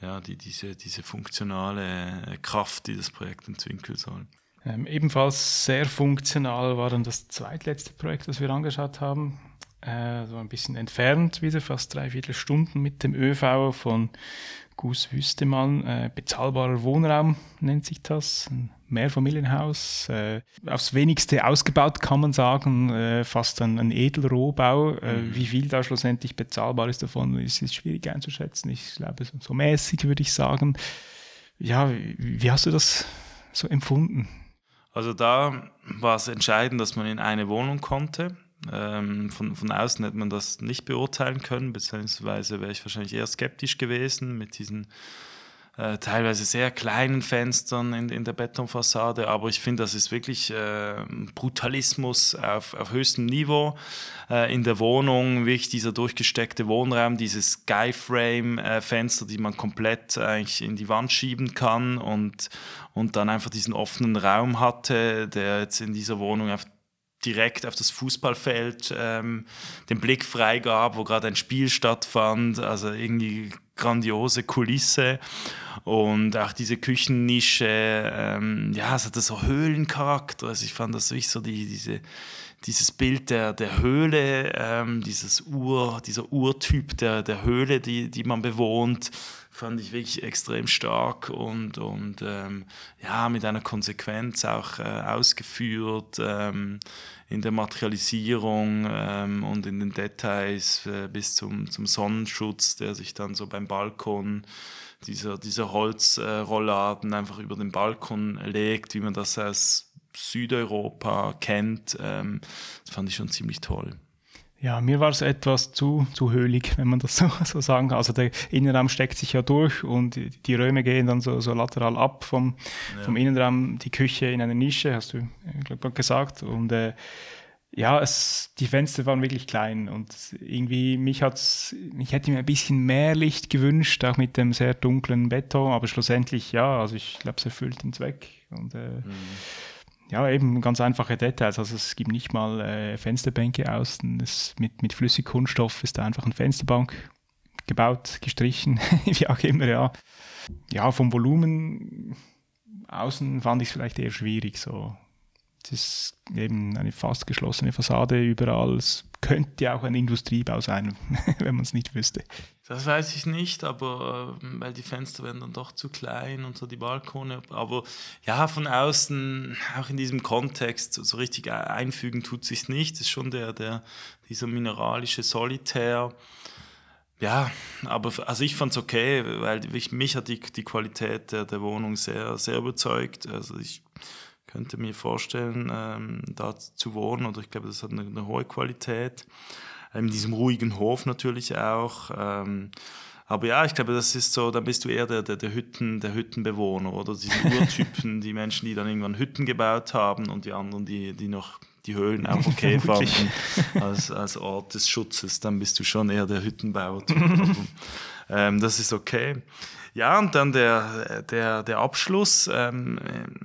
ja, die, diese, diese funktionale Kraft, die das Projekt entwickeln soll. Ähm, ebenfalls sehr funktional war dann das zweitletzte Projekt, das wir angeschaut haben äh, so ein bisschen entfernt wieder, fast dreiviertel Stunden mit dem ÖV von Gus Wüstemann. Äh, bezahlbarer Wohnraum nennt sich das, ein Mehrfamilienhaus, äh, aufs wenigste ausgebaut kann man sagen, äh, fast ein, ein Edelrohbau. Äh, mhm. Wie viel da schlussendlich bezahlbar ist davon, ist, ist schwierig einzuschätzen. Ich glaube, so, so mäßig würde ich sagen. Ja, wie, wie hast du das so empfunden? Also da war es entscheidend, dass man in eine Wohnung konnte. Ähm, von, von außen hätte man das nicht beurteilen können, beziehungsweise wäre ich wahrscheinlich eher skeptisch gewesen mit diesen äh, teilweise sehr kleinen Fenstern in, in der Betonfassade, aber ich finde, das ist wirklich äh, Brutalismus auf, auf höchstem Niveau. Äh, in der Wohnung wirklich dieser durchgesteckte Wohnraum, dieses Skyframe-Fenster, die man komplett eigentlich in die Wand schieben kann und, und dann einfach diesen offenen Raum hatte, der jetzt in dieser Wohnung auf direkt auf das Fußballfeld ähm, den Blick freigab, wo gerade ein Spiel stattfand. Also irgendwie grandiose Kulisse und auch diese Küchennische, ähm, ja, es hatte so Höhlencharakter. Also ich fand das wirklich so die, diese, dieses Bild der, der Höhle, ähm, dieses Ur, dieser Urtyp der, der Höhle, die, die man bewohnt, fand ich wirklich extrem stark und, und ähm, ja, mit einer Konsequenz auch äh, ausgeführt ähm, in der Materialisierung ähm, und in den Details äh, bis zum, zum Sonnenschutz, der sich dann so beim Balkon dieser, dieser Holzrollladen äh, einfach über den Balkon legt, wie man das aus Südeuropa kennt. Ähm, das fand ich schon ziemlich toll. Ja, mir war es etwas zu, zu höhlig, wenn man das so, so sagen kann. Also der Innenraum steckt sich ja durch und die Räume gehen dann so, so lateral ab vom, ja. vom Innenraum, die Küche in einer Nische, hast du glaube gesagt. Und äh, ja, es, die Fenster waren wirklich klein und irgendwie mich hat's, ich hätte mir ein bisschen mehr Licht gewünscht, auch mit dem sehr dunklen Beton, aber schlussendlich ja, also ich glaube, es erfüllt den Zweck und äh, mhm ja, eben ganz einfache Details. Also es gibt nicht mal äh, Fensterbänke außen. Es, mit, mit Flüssigkunststoff ist da einfach eine Fensterbank gebaut, gestrichen, wie auch immer, ja. Ja, vom Volumen außen fand ich es vielleicht eher schwierig. So. Es ist eben eine fast geschlossene Fassade überall. Es könnte ja auch ein Industriebau sein, wenn man es nicht wüsste. Das weiß ich nicht, aber äh, weil die Fenster werden dann doch zu klein und so die Balkone. Aber ja, von außen, auch in diesem Kontext, so richtig einfügen tut sich nicht. Das ist schon der, der, dieser mineralische Solitär. Ja, aber also ich fand es okay, weil ich, mich hat die, die Qualität der, der Wohnung sehr, sehr überzeugt. Also ich könnte mir vorstellen, ähm, da zu wohnen oder ich glaube, das hat eine, eine hohe Qualität in diesem ruhigen Hof natürlich auch. Ähm, aber ja, ich glaube, das ist so, da bist du eher der, der, der, Hütten, der Hüttenbewohner oder diese Urtypen, die Menschen, die dann irgendwann Hütten gebaut haben und die anderen, die, die noch die Höhlen auch okay fanden als, als Ort des Schutzes, dann bist du schon eher der Hüttenbauer. ähm, das ist okay. Ja, und dann der, der, der Abschluss, ähm,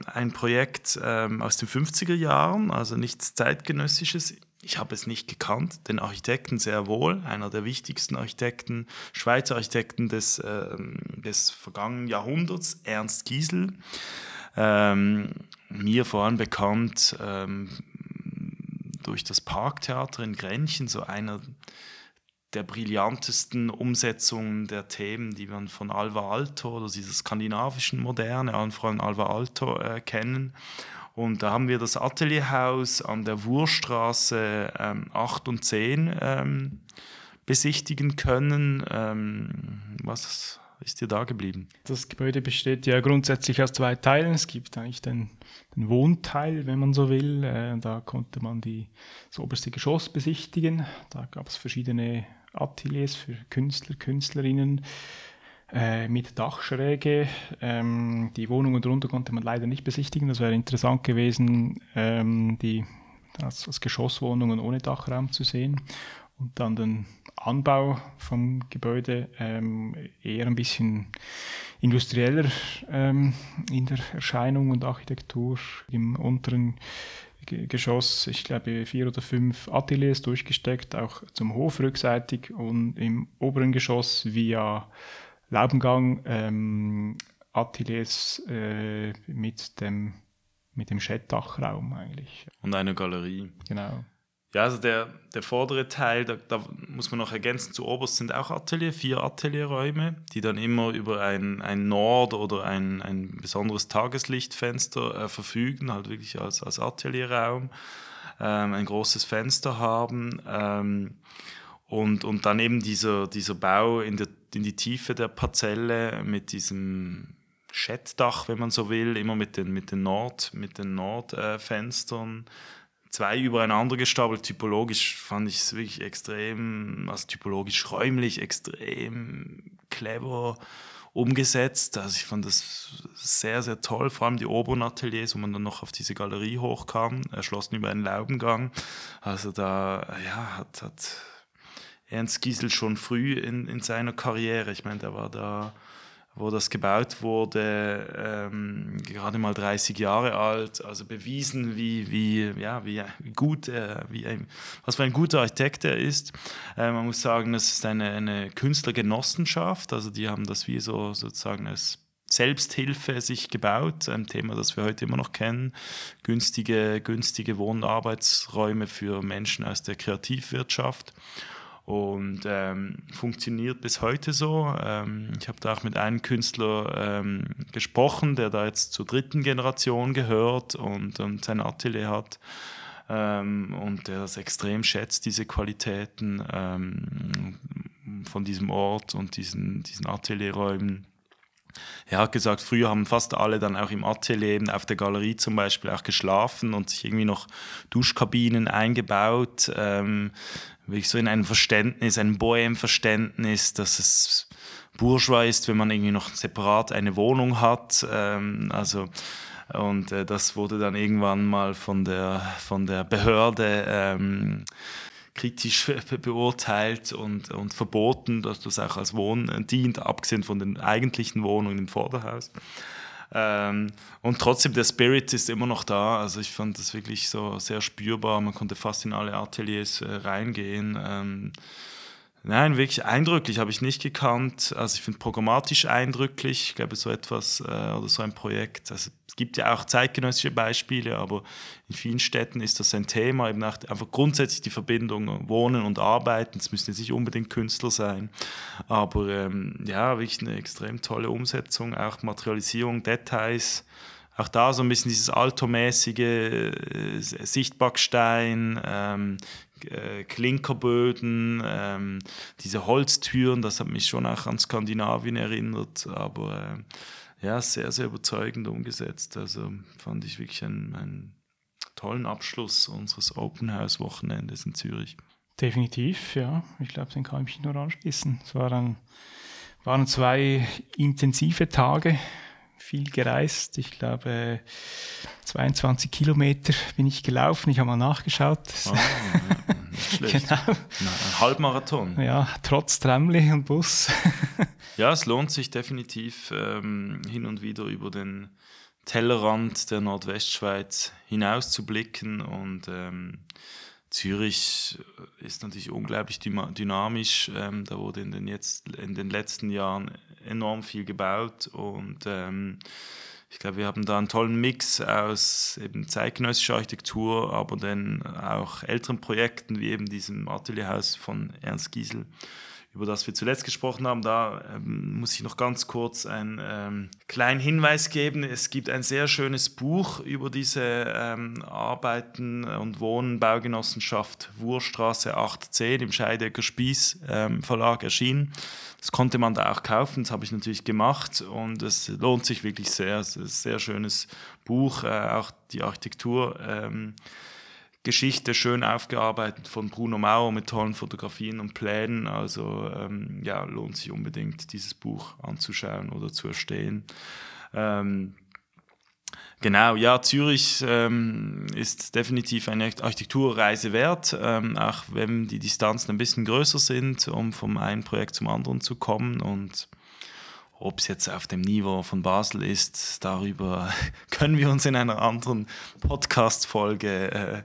ein Projekt ähm, aus den 50er Jahren, also nichts zeitgenössisches, ich habe es nicht gekannt, den Architekten sehr wohl, einer der wichtigsten Architekten, Schweizer Architekten des, äh, des vergangenen Jahrhunderts, Ernst Giesel. Ähm, mir vor allem bekannt ähm, durch das Parktheater in Grenchen, so einer der brillantesten Umsetzungen der Themen, die man von Alva Alto oder dieser skandinavischen Moderne, allen voran Alva Alto, äh, kennen. Und da haben wir das Atelierhaus an der Wurstraße ähm, 8 und 10 ähm, besichtigen können. Ähm, was ist dir da geblieben? Das Gebäude besteht ja grundsätzlich aus zwei Teilen. Es gibt eigentlich den, den Wohnteil, wenn man so will. Äh, da konnte man die, das oberste Geschoss besichtigen. Da gab es verschiedene Ateliers für Künstler, Künstlerinnen. äh, mit Dachschräge. Ähm, die Wohnungen drunter konnte man leider nicht besichtigen. Das wäre interessant gewesen, ähm, die als, als Geschosswohnungen ohne Dachraum zu sehen. Und dann den Anbau vom Gebäude ähm, eher ein bisschen industrieller ähm, in der Erscheinung und Architektur. Im unteren Geschoss, ich glaube, vier oder fünf Ateliers durchgesteckt, auch zum Hof rückseitig und im oberen Geschoss via Laubengang ähm, Ateliers äh, mit dem mit dem Schettdachraum eigentlich. Und eine Galerie. Genau. Ja, also der, der vordere Teil, da, da, muss man noch ergänzen, zu oberst sind auch Atelier, vier Atelierräume, die dann immer über ein, ein Nord- oder ein, ein besonderes Tageslichtfenster äh, verfügen, halt wirklich als, als Atelierraum, ähm, ein großes Fenster haben ähm, und, und dann eben dieser, dieser Bau in, der, in die Tiefe der Parzelle mit diesem Schettdach, wenn man so will, immer mit den, mit den Nord, mit den Nordfenstern. Äh, zwei übereinander gestapelt. Typologisch fand ich es wirklich extrem, also typologisch räumlich extrem clever umgesetzt. Also ich fand das sehr, sehr toll, vor allem die oberen Ateliers, wo man dann noch auf diese Galerie hochkam, erschlossen über einen Laubengang. Also da ja, hat, hat Ernst Giesel schon früh in, in seiner Karriere, ich meine, der war da wo das gebaut wurde, ähm, gerade mal 30 Jahre alt, also bewiesen, wie, wie, ja, wie, wie gut er, wie ein, was für ein guter Architekt er ist. Äh, man muss sagen, das ist eine, eine Künstlergenossenschaft, also die haben das wie so sozusagen als Selbsthilfe sich gebaut, ein Thema, das wir heute immer noch kennen, günstige, günstige Wohn- und Arbeitsräume für Menschen aus der Kreativwirtschaft und ähm, funktioniert bis heute so. Ähm, ich habe da auch mit einem Künstler ähm, gesprochen, der da jetzt zur dritten Generation gehört und, und sein Atelier hat ähm, und der das extrem schätzt, diese Qualitäten ähm, von diesem Ort und diesen, diesen Atelierräumen. Er hat gesagt, früher haben fast alle dann auch im Atelier, auf der Galerie zum Beispiel auch geschlafen und sich irgendwie noch Duschkabinen eingebaut. Ähm, wirklich so in einem Verständnis, einem Bohem-Verständnis, dass es bourgeois ist, wenn man irgendwie noch separat eine Wohnung hat. Ähm, also und äh, das wurde dann irgendwann mal von der, von der Behörde ähm, kritisch beurteilt und, und verboten, dass das auch als Wohnen dient, abgesehen von den eigentlichen Wohnungen im Vorderhaus. Ähm, und trotzdem, der Spirit ist immer noch da. Also ich fand das wirklich so sehr spürbar. Man konnte fast in alle Ateliers äh, reingehen. Ähm, Nein, wirklich eindrücklich habe ich nicht gekannt. Also ich finde programmatisch eindrücklich. Ich glaube, so etwas äh, oder so ein Projekt. Also es gibt ja auch zeitgenössische Beispiele, aber in vielen Städten ist das ein Thema. Eben auch einfach grundsätzlich die Verbindung Wohnen und Arbeiten. Es müssen jetzt nicht unbedingt Künstler sein, aber ähm, ja, wirklich eine extrem tolle Umsetzung, auch Materialisierung, Details auch da so ein bisschen dieses altomäßige äh, Sichtbackstein, ähm, äh, Klinkerböden, ähm, diese Holztüren, das hat mich schon auch an Skandinavien erinnert, aber äh, ja, sehr, sehr überzeugend umgesetzt. Also fand ich wirklich einen, einen tollen Abschluss unseres Open House Wochenendes in Zürich. Definitiv, ja. Ich glaube, den kann ich nur anschließen. Es waren, waren zwei intensive Tage viel gereist. Ich glaube, 22 Kilometer bin ich gelaufen. Ich habe mal nachgeschaut. Oh, nicht schlecht. genau. ein Halbmarathon. Ja, trotz Tramli und Bus. ja, es lohnt sich definitiv ähm, hin und wieder über den Tellerrand der Nordwestschweiz hinaus zu blicken und ähm, Zürich ist natürlich unglaublich dynamisch. Ähm, da wurde in den, jetzt, in den letzten Jahren enorm viel gebaut und ähm, ich glaube, wir haben da einen tollen Mix aus eben zeitgenössischer Architektur, aber dann auch älteren Projekten wie eben diesem Atelierhaus von Ernst Giesel über das wir zuletzt gesprochen haben. Da ähm, muss ich noch ganz kurz einen ähm, kleinen Hinweis geben. Es gibt ein sehr schönes Buch über diese ähm, Arbeiten und Wohnen Baugenossenschaft Wurstraße 810 im Scheidecker Spieß ähm, Verlag erschienen. Das konnte man da auch kaufen, das habe ich natürlich gemacht und es lohnt sich wirklich sehr. Es ist ein sehr schönes Buch, äh, auch die Architektur ähm, Geschichte schön aufgearbeitet von Bruno Mauer mit tollen Fotografien und Plänen. Also ähm, ja, lohnt sich unbedingt, dieses Buch anzuschauen oder zu erstehen. Ähm, Genau, ja, Zürich ähm, ist definitiv eine Architekturreise wert, ähm, auch wenn die Distanzen ein bisschen größer sind, um vom einen Projekt zum anderen zu kommen. Und ob es jetzt auf dem Niveau von Basel ist, darüber können wir uns in einer anderen Podcast-Folge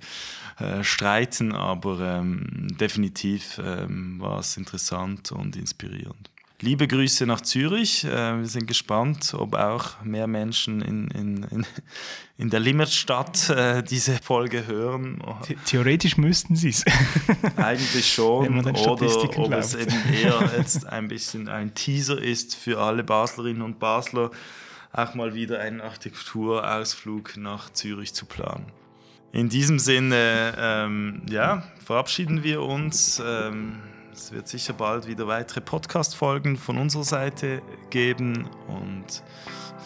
äh, äh, streiten, aber ähm, definitiv ähm, war es interessant und inspirierend. Liebe Grüße nach Zürich. Äh, wir sind gespannt, ob auch mehr Menschen in, in, in, in der Limmerstadt äh, diese Folge hören. Theoretisch müssten sie es. Eigentlich schon. Oder ob es eben eher jetzt ein bisschen ein Teaser ist für alle Baslerinnen und Basler, auch mal wieder einen Architekturausflug nach Zürich zu planen. In diesem Sinne, ähm, ja, verabschieden wir uns. Ähm, es wird sicher bald wieder weitere Podcast-Folgen von unserer Seite geben und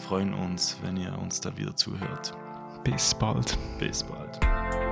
freuen uns, wenn ihr uns da wieder zuhört. Bis bald. Bis bald.